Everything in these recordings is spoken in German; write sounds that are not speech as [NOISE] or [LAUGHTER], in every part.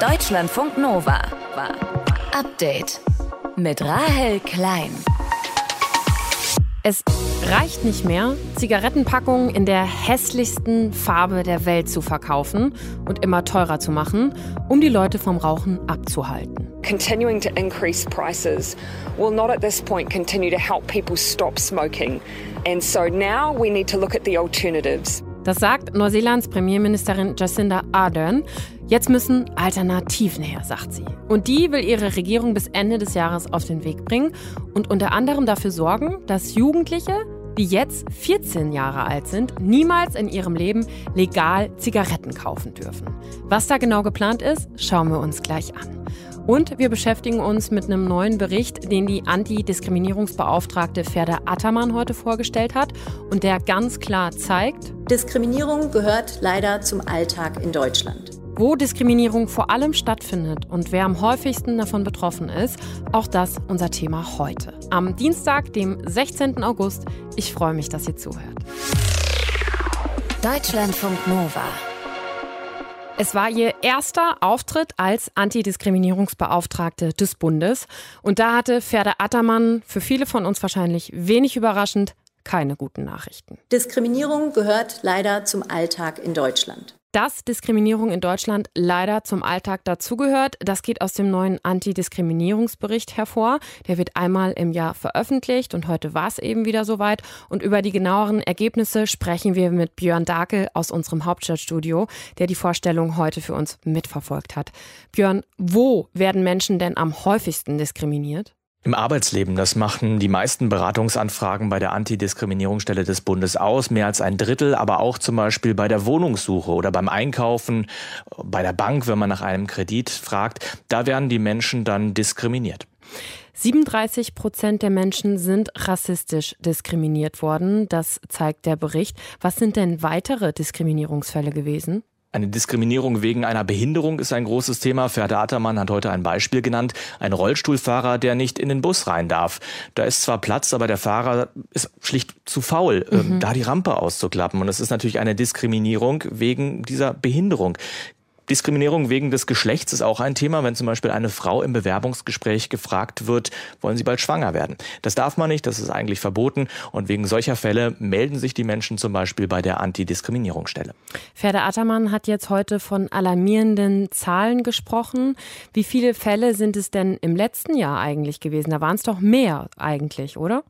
Deutschlandfunk Nova. Update mit Rahel Klein. Es reicht nicht mehr, Zigarettenpackungen in der hässlichsten Farbe der Welt zu verkaufen und immer teurer zu machen, um die Leute vom Rauchen abzuhalten. Continuing to increase prices will not at this point continue to help people stop smoking. And so now we need to look at the alternatives. Das sagt Neuseelands Premierministerin Jacinda Ardern. Jetzt müssen Alternativen her, sagt sie. Und die will ihre Regierung bis Ende des Jahres auf den Weg bringen und unter anderem dafür sorgen, dass Jugendliche, die jetzt 14 Jahre alt sind, niemals in ihrem Leben legal Zigaretten kaufen dürfen. Was da genau geplant ist, schauen wir uns gleich an. Und wir beschäftigen uns mit einem neuen Bericht, den die Antidiskriminierungsbeauftragte Ferda Attermann heute vorgestellt hat und der ganz klar zeigt, Diskriminierung gehört leider zum Alltag in Deutschland. Wo Diskriminierung vor allem stattfindet und wer am häufigsten davon betroffen ist, auch das unser Thema heute. Am Dienstag, dem 16. August. Ich freue mich, dass ihr zuhört. Deutschlandfunk Nova. Es war ihr erster Auftritt als Antidiskriminierungsbeauftragte des Bundes. Und da hatte Ferda Attermann, für viele von uns wahrscheinlich wenig überraschend, keine guten Nachrichten. Diskriminierung gehört leider zum Alltag in Deutschland. Dass Diskriminierung in Deutschland leider zum Alltag dazugehört, das geht aus dem neuen Antidiskriminierungsbericht hervor. Der wird einmal im Jahr veröffentlicht und heute war es eben wieder soweit. Und über die genaueren Ergebnisse sprechen wir mit Björn Dakel aus unserem Hauptstadtstudio, der die Vorstellung heute für uns mitverfolgt hat. Björn, wo werden Menschen denn am häufigsten diskriminiert? Im Arbeitsleben, das machen die meisten Beratungsanfragen bei der Antidiskriminierungsstelle des Bundes aus, mehr als ein Drittel, aber auch zum Beispiel bei der Wohnungssuche oder beim Einkaufen, bei der Bank, wenn man nach einem Kredit fragt, da werden die Menschen dann diskriminiert. 37 Prozent der Menschen sind rassistisch diskriminiert worden. Das zeigt der Bericht. Was sind denn weitere Diskriminierungsfälle gewesen? Eine Diskriminierung wegen einer Behinderung ist ein großes Thema. Ferda Attermann hat heute ein Beispiel genannt. Ein Rollstuhlfahrer, der nicht in den Bus rein darf. Da ist zwar Platz, aber der Fahrer ist schlicht zu faul, ähm, mhm. da die Rampe auszuklappen. Und es ist natürlich eine Diskriminierung wegen dieser Behinderung. Diskriminierung wegen des Geschlechts ist auch ein Thema, wenn zum Beispiel eine Frau im Bewerbungsgespräch gefragt wird, wollen Sie bald schwanger werden? Das darf man nicht, das ist eigentlich verboten und wegen solcher Fälle melden sich die Menschen zum Beispiel bei der Antidiskriminierungsstelle. Ferda Attermann hat jetzt heute von alarmierenden Zahlen gesprochen. Wie viele Fälle sind es denn im letzten Jahr eigentlich gewesen? Da waren es doch mehr eigentlich, oder?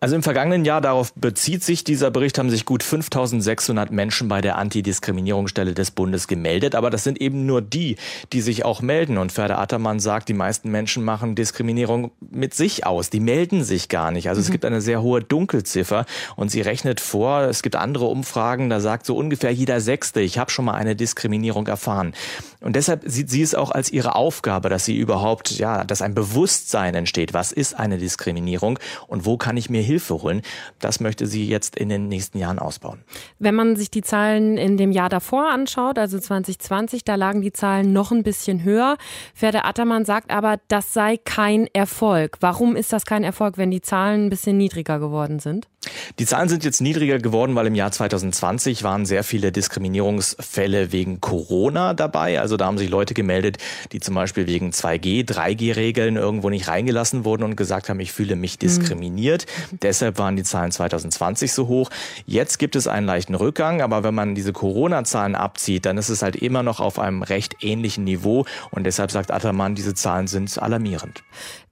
Also im vergangenen Jahr, darauf bezieht sich dieser Bericht, haben sich gut 5600 Menschen bei der Antidiskriminierungsstelle des Bundes gemeldet. Aber das sind eben nur die, die sich auch melden. Und Ferda Attermann sagt, die meisten Menschen machen Diskriminierung mit sich aus. Die melden sich gar nicht. Also mhm. es gibt eine sehr hohe Dunkelziffer. Und sie rechnet vor, es gibt andere Umfragen, da sagt so ungefähr jeder Sechste, ich habe schon mal eine Diskriminierung erfahren. Und deshalb sieht sie es auch als ihre Aufgabe, dass sie überhaupt, ja, dass ein Bewusstsein entsteht. Was ist eine Diskriminierung und wo kann ich mir Hilfe holen. Das möchte sie jetzt in den nächsten Jahren ausbauen. Wenn man sich die Zahlen in dem Jahr davor anschaut, also 2020, da lagen die Zahlen noch ein bisschen höher. Ferda Attermann sagt aber, das sei kein Erfolg. Warum ist das kein Erfolg, wenn die Zahlen ein bisschen niedriger geworden sind? Die Zahlen sind jetzt niedriger geworden, weil im Jahr 2020 waren sehr viele Diskriminierungsfälle wegen Corona dabei. Also da haben sich Leute gemeldet, die zum Beispiel wegen 2G, 3G-Regeln irgendwo nicht reingelassen wurden und gesagt haben, ich fühle mich mhm. diskriminiert. Mhm. Deshalb waren die Zahlen 2020 so hoch. Jetzt gibt es einen leichten Rückgang, aber wenn man diese Corona-Zahlen abzieht, dann ist es halt immer noch auf einem recht ähnlichen Niveau. Und deshalb sagt Attermann, diese Zahlen sind alarmierend.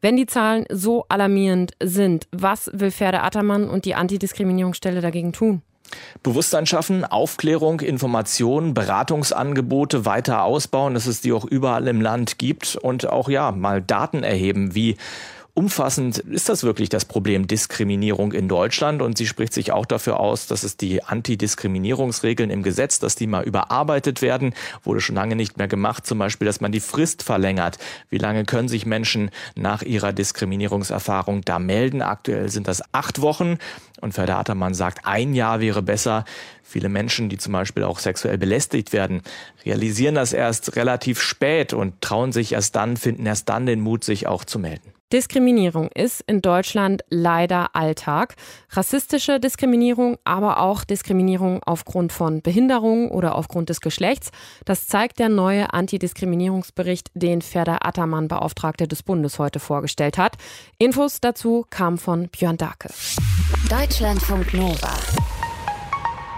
Wenn die Zahlen so alarmierend sind, was will Ferda Attermann und die Antidiskriminierungsstelle dagegen tun? Bewusstsein schaffen, Aufklärung, Informationen, Beratungsangebote weiter ausbauen, dass es die auch überall im Land gibt und auch ja mal Daten erheben, wie umfassend ist das wirklich das Problem Diskriminierung in Deutschland und sie spricht sich auch dafür aus, dass es die Antidiskriminierungsregeln im Gesetz, dass die mal überarbeitet werden, wurde schon lange nicht mehr gemacht, zum Beispiel, dass man die Frist verlängert. Wie lange können sich Menschen nach ihrer Diskriminierungserfahrung da melden? Aktuell sind das acht Wochen und Ferda Attermann sagt, ein Jahr wäre besser. Viele Menschen, die zum Beispiel auch sexuell belästigt werden, realisieren das erst relativ spät und trauen sich erst dann, finden erst dann den Mut, sich auch zu melden. Diskriminierung ist in Deutschland leider Alltag. Rassistische Diskriminierung, aber auch Diskriminierung aufgrund von Behinderung oder aufgrund des Geschlechts. Das zeigt der neue Antidiskriminierungsbericht, den Ferda Attermann, Beauftragte des Bundes, heute vorgestellt hat. Infos dazu kamen von Björn Darke. Deutschlandfunk Nova.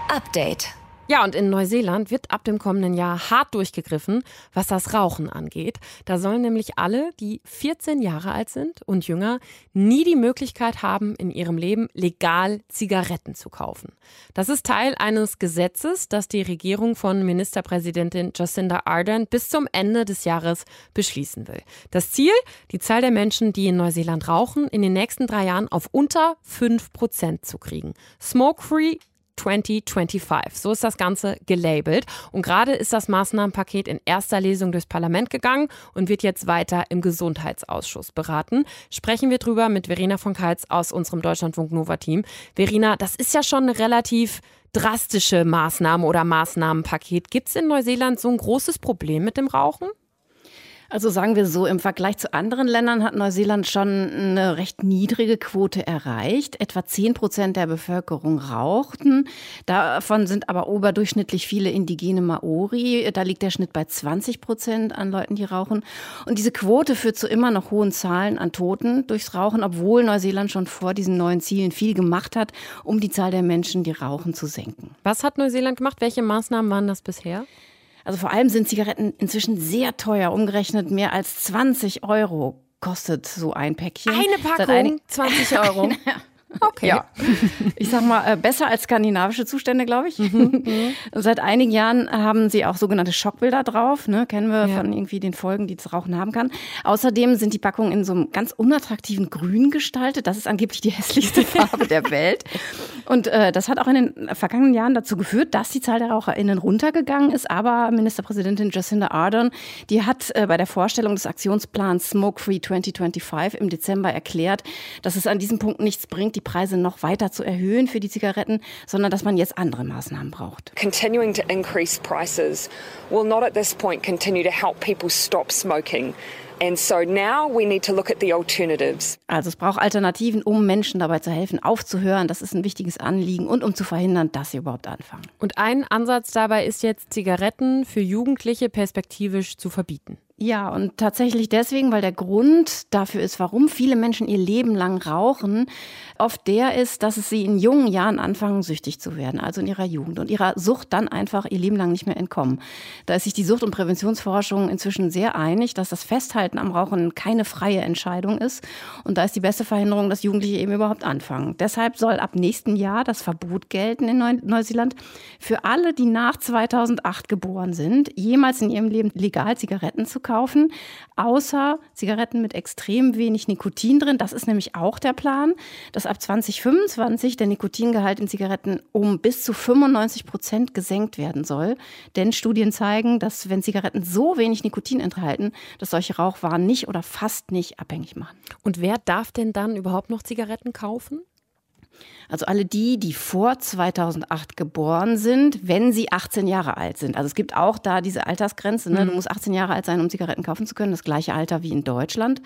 Update. Ja, und in Neuseeland wird ab dem kommenden Jahr hart durchgegriffen, was das Rauchen angeht. Da sollen nämlich alle, die 14 Jahre alt sind und jünger, nie die Möglichkeit haben, in ihrem Leben legal Zigaretten zu kaufen. Das ist Teil eines Gesetzes, das die Regierung von Ministerpräsidentin Jacinda Ardern bis zum Ende des Jahres beschließen will. Das Ziel, die Zahl der Menschen, die in Neuseeland rauchen, in den nächsten drei Jahren auf unter 5 Prozent zu kriegen. Smoke-free 2025. So ist das Ganze gelabelt. Und gerade ist das Maßnahmenpaket in erster Lesung durchs Parlament gegangen und wird jetzt weiter im Gesundheitsausschuss beraten. Sprechen wir drüber mit Verena von Kaltz aus unserem Deutschlandfunk Nova Team. Verena, das ist ja schon eine relativ drastische Maßnahme oder Maßnahmenpaket. Gibt es in Neuseeland so ein großes Problem mit dem Rauchen? Also sagen wir so, im Vergleich zu anderen Ländern hat Neuseeland schon eine recht niedrige Quote erreicht. Etwa 10 Prozent der Bevölkerung rauchten. Davon sind aber oberdurchschnittlich viele indigene Maori. Da liegt der Schnitt bei 20 Prozent an Leuten, die rauchen. Und diese Quote führt zu immer noch hohen Zahlen an Toten durchs Rauchen, obwohl Neuseeland schon vor diesen neuen Zielen viel gemacht hat, um die Zahl der Menschen, die rauchen, zu senken. Was hat Neuseeland gemacht? Welche Maßnahmen waren das bisher? Also vor allem sind Zigaretten inzwischen sehr teuer, umgerechnet mehr als 20 Euro kostet so ein Päckchen. Eine Packung, 20 Euro. [LAUGHS] Okay. Ja. Ich sag mal, äh, besser als skandinavische Zustände, glaube ich. Mhm. [LAUGHS] Seit einigen Jahren haben sie auch sogenannte Schockbilder drauf. Ne? Kennen wir ja. von irgendwie den Folgen, die das Rauchen haben kann. Außerdem sind die Packungen in so einem ganz unattraktiven Grün gestaltet. Das ist angeblich die hässlichste [LAUGHS] Farbe der Welt. Und äh, das hat auch in den vergangenen Jahren dazu geführt, dass die Zahl der RaucherInnen runtergegangen ist. Aber Ministerpräsidentin Jacinda Ardern, die hat äh, bei der Vorstellung des Aktionsplans Smoke Free 2025 im Dezember erklärt, dass es an diesem Punkt nichts bringt, die Preise noch weiter zu erhöhen für die Zigaretten, sondern dass man jetzt andere Maßnahmen braucht. Continuing to increase prices will not at this point continue to help people stop smoking. And so now we need to look at the alternatives. Also es braucht Alternativen, um Menschen dabei zu helfen, aufzuhören. Das ist ein wichtiges Anliegen und um zu verhindern, dass sie überhaupt anfangen. Und ein Ansatz dabei ist jetzt, Zigaretten für Jugendliche perspektivisch zu verbieten. Ja, und tatsächlich deswegen, weil der Grund dafür ist, warum viele Menschen ihr Leben lang rauchen, oft der ist, dass es sie in jungen Jahren anfangen, süchtig zu werden, also in ihrer Jugend und ihrer Sucht dann einfach ihr Leben lang nicht mehr entkommen. Da ist sich die Sucht- und Präventionsforschung inzwischen sehr einig, dass das Festhalten am Rauchen keine freie Entscheidung ist. Und da ist die beste Verhinderung, dass Jugendliche eben überhaupt anfangen. Deshalb soll ab nächsten Jahr das Verbot gelten in Neuseeland für alle, die nach 2008 geboren sind, jemals in ihrem Leben legal Zigaretten zu kaufen kaufen, außer Zigaretten mit extrem wenig Nikotin drin. Das ist nämlich auch der Plan, dass ab 2025 der Nikotingehalt in Zigaretten um bis zu 95 Prozent gesenkt werden soll. Denn Studien zeigen, dass wenn Zigaretten so wenig Nikotin enthalten, dass solche Rauchwaren nicht oder fast nicht abhängig machen. Und wer darf denn dann überhaupt noch Zigaretten kaufen? Also alle die, die vor 2008 geboren sind, wenn sie 18 Jahre alt sind. Also es gibt auch da diese Altersgrenze. Ne? Du mhm. musst 18 Jahre alt sein, um Zigaretten kaufen zu können. Das gleiche Alter wie in Deutschland.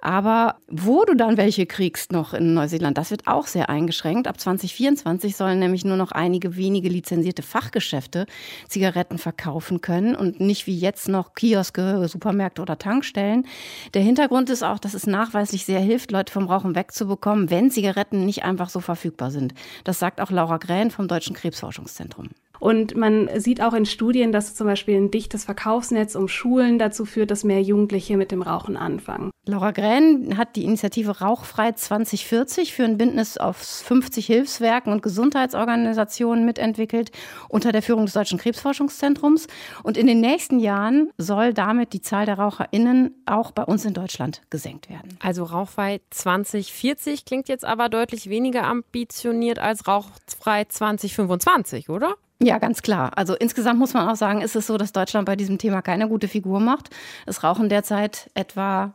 Aber wo du dann welche kriegst noch in Neuseeland, das wird auch sehr eingeschränkt. Ab 2024 sollen nämlich nur noch einige wenige lizenzierte Fachgeschäfte Zigaretten verkaufen können und nicht wie jetzt noch Kioske, Supermärkte oder Tankstellen. Der Hintergrund ist auch, dass es nachweislich sehr hilft, Leute vom Rauchen wegzubekommen, wenn Zigaretten nicht einfach so verfügbar sind. Das sagt auch Laura Grähn vom Deutschen Krebsforschungszentrum. Und man sieht auch in Studien, dass zum Beispiel ein dichtes Verkaufsnetz um Schulen dazu führt, dass mehr Jugendliche mit dem Rauchen anfangen. Laura Grähn hat die Initiative Rauchfrei 2040 für ein Bündnis aus 50 Hilfswerken und Gesundheitsorganisationen mitentwickelt unter der Führung des Deutschen Krebsforschungszentrums. Und in den nächsten Jahren soll damit die Zahl der RaucherInnen auch bei uns in Deutschland gesenkt werden. Also Rauchfrei 2040 klingt jetzt aber deutlich weniger ambitioniert als Rauchfrei 2025, oder? Ja, ganz klar. Also insgesamt muss man auch sagen, ist es so, dass Deutschland bei diesem Thema keine gute Figur macht. Es rauchen derzeit etwa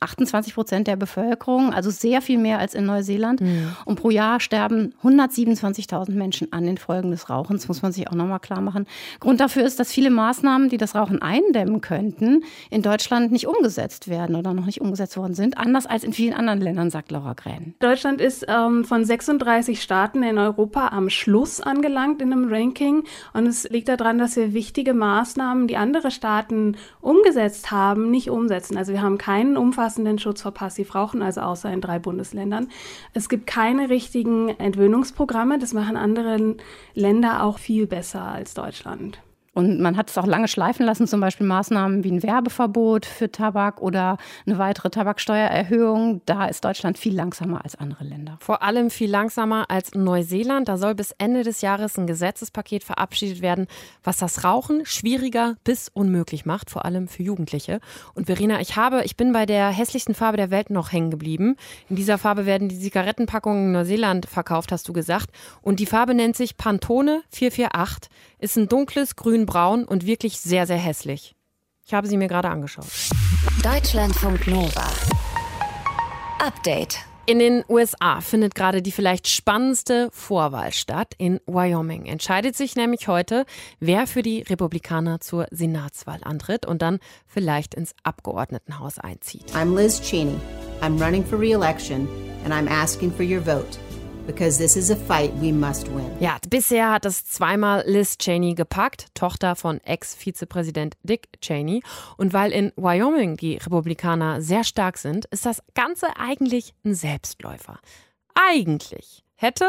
28 Prozent der Bevölkerung, also sehr viel mehr als in Neuseeland. Mhm. Und pro Jahr sterben 127.000 Menschen an den Folgen des Rauchens, muss man sich auch nochmal klar machen. Grund dafür ist, dass viele Maßnahmen, die das Rauchen eindämmen könnten, in Deutschland nicht umgesetzt werden oder noch nicht umgesetzt worden sind, anders als in vielen anderen Ländern, sagt Laura Grähen. Deutschland ist ähm, von 36 Staaten in Europa am Schluss angelangt in einem Ranking. Und es liegt daran, dass wir wichtige Maßnahmen, die andere Staaten umgesetzt haben, nicht umsetzen. Also wir haben keinen umfassenden Schutz vor Passivrauchen, also außer in drei Bundesländern. Es gibt keine richtigen Entwöhnungsprogramme. Das machen andere Länder auch viel besser als Deutschland. Und man hat es auch lange schleifen lassen, zum Beispiel Maßnahmen wie ein Werbeverbot für Tabak oder eine weitere Tabaksteuererhöhung. Da ist Deutschland viel langsamer als andere Länder. Vor allem viel langsamer als Neuseeland. Da soll bis Ende des Jahres ein Gesetzespaket verabschiedet werden, was das Rauchen schwieriger bis unmöglich macht, vor allem für Jugendliche. Und Verena, ich habe, ich bin bei der hässlichsten Farbe der Welt noch hängen geblieben. In dieser Farbe werden die Zigarettenpackungen in Neuseeland verkauft, hast du gesagt. Und die Farbe nennt sich Pantone 448 ist ein dunkles Grün-Braun und wirklich sehr, sehr hässlich. Ich habe sie mir gerade angeschaut. Deutschlandfunk Nova. Update. In den USA findet gerade die vielleicht spannendste Vorwahl statt. In Wyoming entscheidet sich nämlich heute, wer für die Republikaner zur Senatswahl antritt und dann vielleicht ins Abgeordnetenhaus einzieht. I'm Liz Cheney. I'm running for re-election and I'm asking for your vote because this is a fight we must win. Ja, bisher hat es zweimal Liz Cheney gepackt, Tochter von Ex-Vizepräsident Dick Cheney. Und weil in Wyoming die Republikaner sehr stark sind, ist das Ganze eigentlich ein Selbstläufer. Eigentlich hätte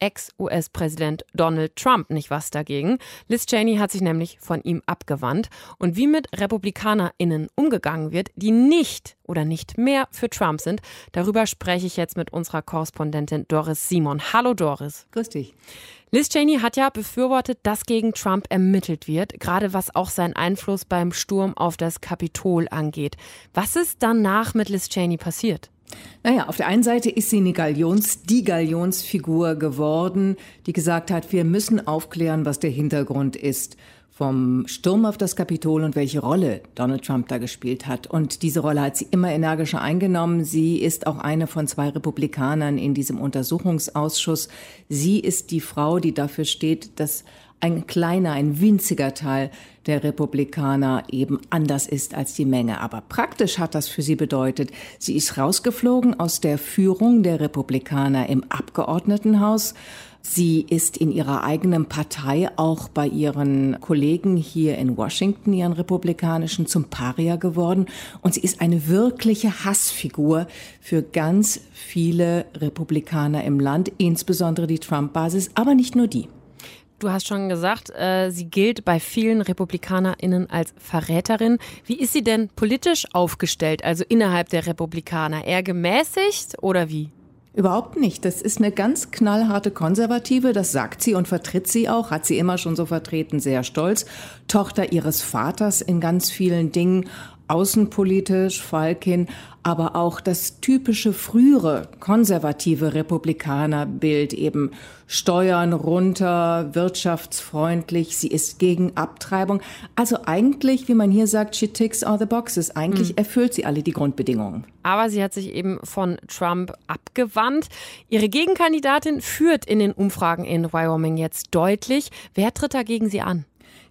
Ex-US-Präsident Donald Trump nicht was dagegen. Liz Cheney hat sich nämlich von ihm abgewandt. Und wie mit RepublikanerInnen umgegangen wird, die nicht oder nicht mehr für Trump sind, darüber spreche ich jetzt mit unserer Korrespondentin Doris Simon. Hallo Doris. Grüß dich. Liz Cheney hat ja befürwortet, dass gegen Trump ermittelt wird, gerade was auch seinen Einfluss beim Sturm auf das Kapitol angeht. Was ist danach mit Liz Cheney passiert? Naja, auf der einen Seite ist sie eine Galions, die Galionsfigur geworden, die gesagt hat, wir müssen aufklären, was der Hintergrund ist vom Sturm auf das Kapitol und welche Rolle Donald Trump da gespielt hat. Und diese Rolle hat sie immer energischer eingenommen. Sie ist auch eine von zwei Republikanern in diesem Untersuchungsausschuss. Sie ist die Frau, die dafür steht, dass ein kleiner, ein winziger Teil der Republikaner eben anders ist als die Menge. Aber praktisch hat das für sie bedeutet, sie ist rausgeflogen aus der Führung der Republikaner im Abgeordnetenhaus. Sie ist in ihrer eigenen Partei auch bei ihren Kollegen hier in Washington, ihren Republikanischen, zum Paria geworden. Und sie ist eine wirkliche Hassfigur für ganz viele Republikaner im Land, insbesondere die Trump-Basis, aber nicht nur die. Du hast schon gesagt, äh, sie gilt bei vielen RepublikanerInnen als Verräterin. Wie ist sie denn politisch aufgestellt, also innerhalb der Republikaner? Eher gemäßigt oder wie? Überhaupt nicht. Das ist eine ganz knallharte Konservative, das sagt sie und vertritt sie auch, hat sie immer schon so vertreten, sehr stolz. Tochter ihres Vaters in ganz vielen Dingen, außenpolitisch, Falkin, aber auch das typische frühere konservative Republikanerbild eben Steuern runter, wirtschaftsfreundlich, sie ist gegen Abtreibung. Also eigentlich, wie man hier sagt, she ticks all the boxes. Eigentlich mhm. erfüllt sie alle die Grundbedingungen. Aber sie hat sich eben von Trump abgewandt. Ihre Gegenkandidatin führt in den Umfragen in Wyoming jetzt deutlich. Wer tritt dagegen sie an?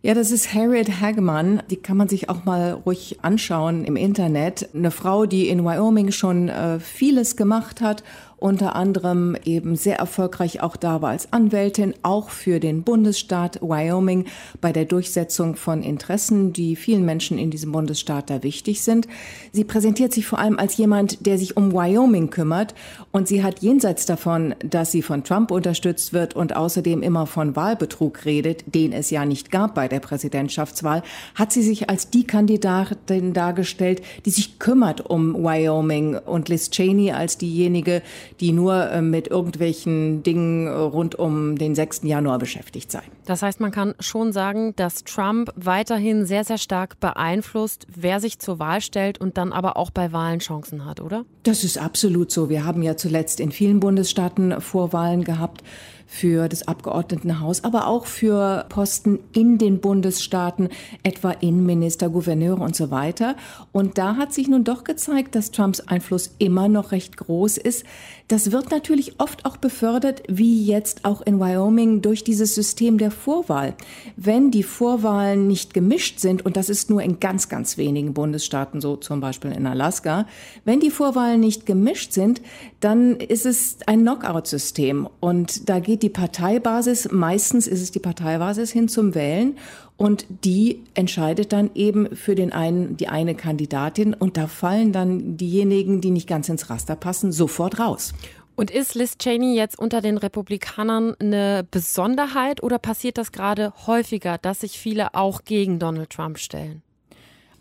Ja, das ist Harriet Hagemann. Die kann man sich auch mal ruhig anschauen im Internet. Eine Frau, die in Wyoming schon äh, vieles gemacht hat unter anderem eben sehr erfolgreich auch da war als Anwältin, auch für den Bundesstaat Wyoming bei der Durchsetzung von Interessen, die vielen Menschen in diesem Bundesstaat da wichtig sind. Sie präsentiert sich vor allem als jemand, der sich um Wyoming kümmert und sie hat jenseits davon, dass sie von Trump unterstützt wird und außerdem immer von Wahlbetrug redet, den es ja nicht gab bei der Präsidentschaftswahl, hat sie sich als die Kandidatin dargestellt, die sich kümmert um Wyoming und Liz Cheney als diejenige, die nur äh, mit irgendwelchen Dingen äh, rund um den 6. Januar beschäftigt sei. Das heißt, man kann schon sagen, dass Trump weiterhin sehr, sehr stark beeinflusst, wer sich zur Wahl stellt und dann aber auch bei Wahlen Chancen hat, oder? Das ist absolut so. Wir haben ja zuletzt in vielen Bundesstaaten Vorwahlen gehabt. Für das Abgeordnetenhaus, aber auch für Posten in den Bundesstaaten, etwa Innenminister, Gouverneure und so weiter. Und da hat sich nun doch gezeigt, dass Trumps Einfluss immer noch recht groß ist. Das wird natürlich oft auch befördert, wie jetzt auch in Wyoming, durch dieses System der Vorwahl. Wenn die Vorwahlen nicht gemischt sind, und das ist nur in ganz, ganz wenigen Bundesstaaten so, zum Beispiel in Alaska, wenn die Vorwahlen nicht gemischt sind, dann ist es ein Knockout-System. Und da geht die Parteibasis, meistens ist es die Parteibasis hin zum Wählen. Und die entscheidet dann eben für den einen, die eine Kandidatin. Und da fallen dann diejenigen, die nicht ganz ins Raster passen, sofort raus. Und ist Liz Cheney jetzt unter den Republikanern eine Besonderheit oder passiert das gerade häufiger, dass sich viele auch gegen Donald Trump stellen?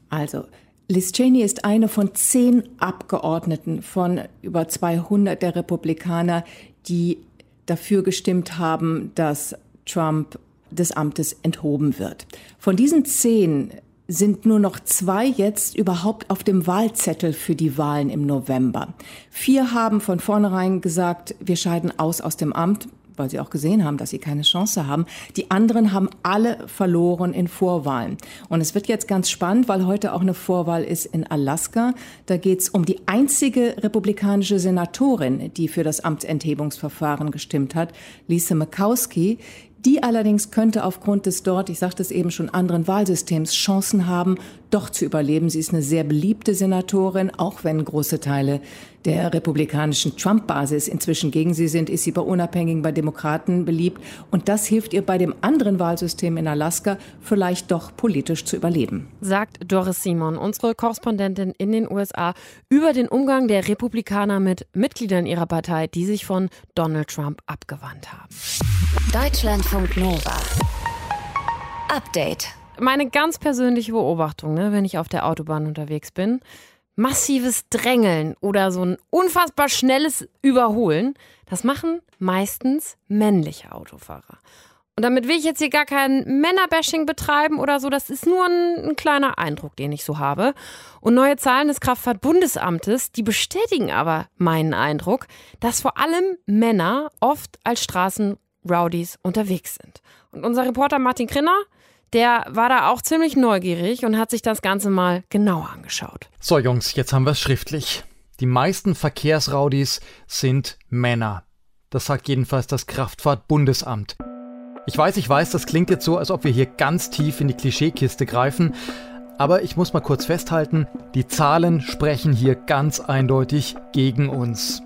Also, Liz Cheney ist eine von zehn Abgeordneten von über 200 der Republikaner, die dafür gestimmt haben, dass Trump des Amtes enthoben wird. Von diesen zehn sind nur noch zwei jetzt überhaupt auf dem Wahlzettel für die Wahlen im November. Vier haben von vornherein gesagt, wir scheiden aus aus dem Amt weil sie auch gesehen haben, dass sie keine Chance haben. Die anderen haben alle verloren in Vorwahlen. Und es wird jetzt ganz spannend, weil heute auch eine Vorwahl ist in Alaska. Da geht es um die einzige republikanische Senatorin, die für das Amtsenthebungsverfahren gestimmt hat, Lisa Murkowski. Die allerdings könnte aufgrund des dort, ich sagte es eben schon, anderen Wahlsystems Chancen haben, doch zu überleben. Sie ist eine sehr beliebte Senatorin, auch wenn große Teile der republikanischen Trump-Basis inzwischen gegen sie sind, ist sie bei Unabhängigen, bei Demokraten beliebt. Und das hilft ihr bei dem anderen Wahlsystem in Alaska vielleicht doch politisch zu überleben. Sagt Doris Simon, unsere Korrespondentin in den USA, über den Umgang der Republikaner mit Mitgliedern ihrer Partei, die sich von Donald Trump abgewandt haben. Deutschlandfunk Nova. Update. Meine ganz persönliche Beobachtung, ne, wenn ich auf der Autobahn unterwegs bin massives Drängeln oder so ein unfassbar schnelles Überholen, das machen meistens männliche Autofahrer. Und damit will ich jetzt hier gar kein Männerbashing betreiben oder so. Das ist nur ein, ein, kleiner Eindruck, den ich so habe. Und neue Zahlen des Kraftfahrtbundesamtes, die bestätigen aber meinen Eindruck, dass vor allem Männer oft als Straßenrowdies unterwegs sind. Und unser Reporter Martin Krinner, der war da auch ziemlich neugierig und hat sich das Ganze mal genauer angeschaut. So Jungs, jetzt haben wir es schriftlich. Die meisten Verkehrsraudis sind Männer. Das sagt jedenfalls das Kraftfahrtbundesamt. Ich weiß, ich weiß, das klingt jetzt so, als ob wir hier ganz tief in die Klischeekiste greifen, aber ich muss mal kurz festhalten, die Zahlen sprechen hier ganz eindeutig gegen uns.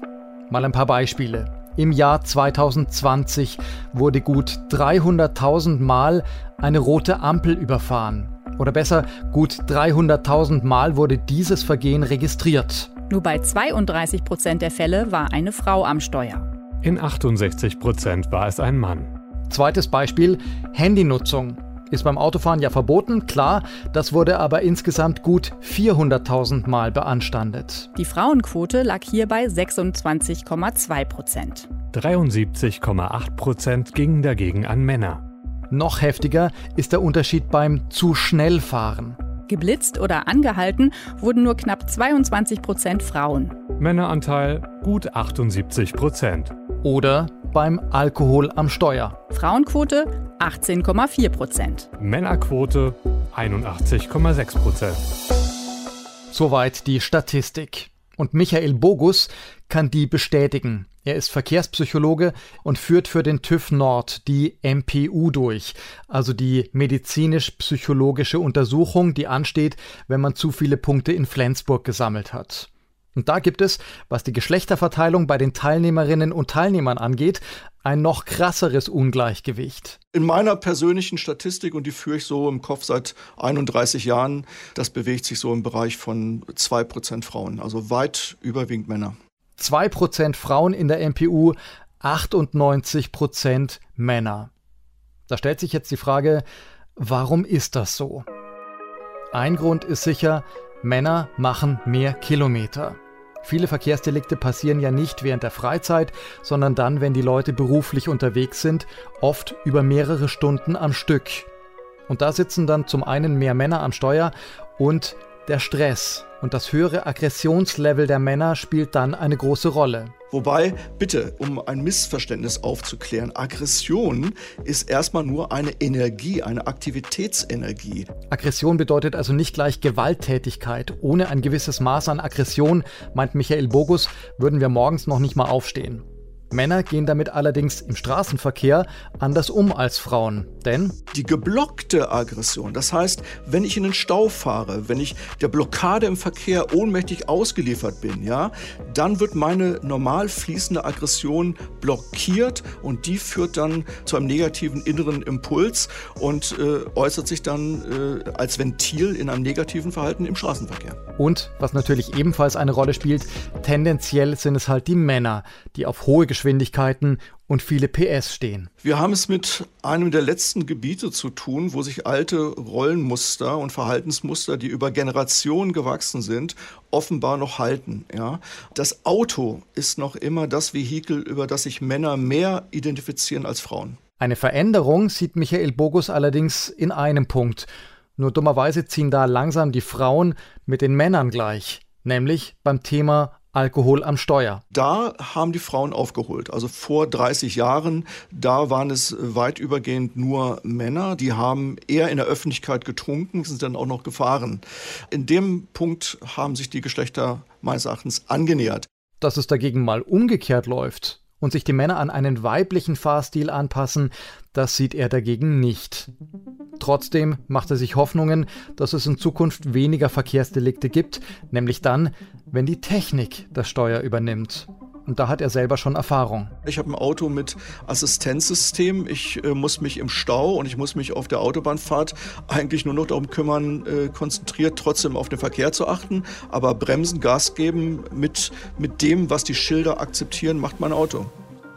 Mal ein paar Beispiele. Im Jahr 2020 wurde gut 300.000 Mal eine rote Ampel überfahren. Oder besser, gut 300.000 Mal wurde dieses Vergehen registriert. Nur bei 32 Prozent der Fälle war eine Frau am Steuer. In 68 Prozent war es ein Mann. Zweites Beispiel, Handynutzung. Ist beim Autofahren ja verboten, klar, das wurde aber insgesamt gut 400.000 Mal beanstandet. Die Frauenquote lag hier bei 26,2 Prozent. 73,8 Prozent gingen dagegen an Männer. Noch heftiger ist der Unterschied beim zu schnell fahren. Geblitzt oder angehalten wurden nur knapp 22 Prozent Frauen. Männeranteil gut 78 Prozent. Oder beim Alkohol am Steuer. Frauenquote 18,4 Prozent. Männerquote 81,6 Prozent. Soweit die Statistik. Und Michael Bogus kann die bestätigen. Er ist Verkehrspsychologe und führt für den TÜV Nord die MPU durch, also die medizinisch-psychologische Untersuchung, die ansteht, wenn man zu viele Punkte in Flensburg gesammelt hat. Und da gibt es, was die Geschlechterverteilung bei den Teilnehmerinnen und Teilnehmern angeht, ein noch krasseres Ungleichgewicht. In meiner persönlichen Statistik, und die führe ich so im Kopf seit 31 Jahren, das bewegt sich so im Bereich von 2% Frauen, also weit überwiegend Männer. 2% Frauen in der MPU, 98% Männer. Da stellt sich jetzt die Frage, warum ist das so? Ein Grund ist sicher, Männer machen mehr Kilometer. Viele Verkehrsdelikte passieren ja nicht während der Freizeit, sondern dann, wenn die Leute beruflich unterwegs sind, oft über mehrere Stunden am Stück. Und da sitzen dann zum einen mehr Männer am Steuer und Der Stress und das höhere Aggressionslevel der Männer spielt dann eine große Rolle. Wobei, bitte, um ein Missverständnis aufzuklären, Aggression ist erstmal nur eine Energie, eine Aktivitätsenergie. Aggression bedeutet also nicht gleich Gewalttätigkeit. Ohne ein gewisses Maß an Aggression, meint Michael Bogus, würden wir morgens noch nicht mal aufstehen. Männer gehen damit allerdings im Straßenverkehr anders um als Frauen. Denn die geblockte Aggression, das heißt, wenn ich in den Stau fahre, wenn ich der Blockade im Verkehr ohnmächtig ausgeliefert bin, ja, dann wird meine normal fließende Aggression blockiert und die führt dann zu einem negativen inneren Impuls und äh, äußert sich dann äh, als Ventil in einem negativen Verhalten im Straßenverkehr. Und was natürlich ebenfalls eine Rolle spielt, tendenziell sind es halt die Männer, die auf hohe Geschwindigkeiten und viele PS stehen. Wir haben es mit einem der letzten Gebiete zu tun, wo sich alte Rollenmuster und Verhaltensmuster, die über Generationen gewachsen sind, offenbar noch halten. Ja? Das Auto ist noch immer das Vehikel, über das sich Männer mehr identifizieren als Frauen. Eine Veränderung sieht Michael Bogus allerdings in einem Punkt. Nur dummerweise ziehen da langsam die Frauen mit den Männern gleich, nämlich beim Thema Alkohol am Steuer. Da haben die Frauen aufgeholt. Also vor 30 Jahren, da waren es weit übergehend nur Männer, die haben eher in der Öffentlichkeit getrunken, sind dann auch noch gefahren. In dem Punkt haben sich die Geschlechter meines Erachtens angenähert. Dass es dagegen mal umgekehrt läuft, und sich die Männer an einen weiblichen Fahrstil anpassen, das sieht er dagegen nicht. Trotzdem macht er sich Hoffnungen, dass es in Zukunft weniger Verkehrsdelikte gibt, nämlich dann, wenn die Technik das Steuer übernimmt. Und da hat er selber schon Erfahrung. Ich habe ein Auto mit Assistenzsystem. Ich äh, muss mich im Stau und ich muss mich auf der Autobahnfahrt eigentlich nur noch darum kümmern, äh, konzentriert trotzdem auf den Verkehr zu achten. Aber bremsen, Gas geben mit, mit dem, was die Schilder akzeptieren, macht mein Auto.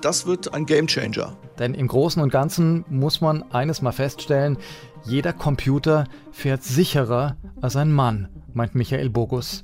Das wird ein Gamechanger. Denn im Großen und Ganzen muss man eines mal feststellen, jeder Computer fährt sicherer als ein Mann, meint Michael Bogus.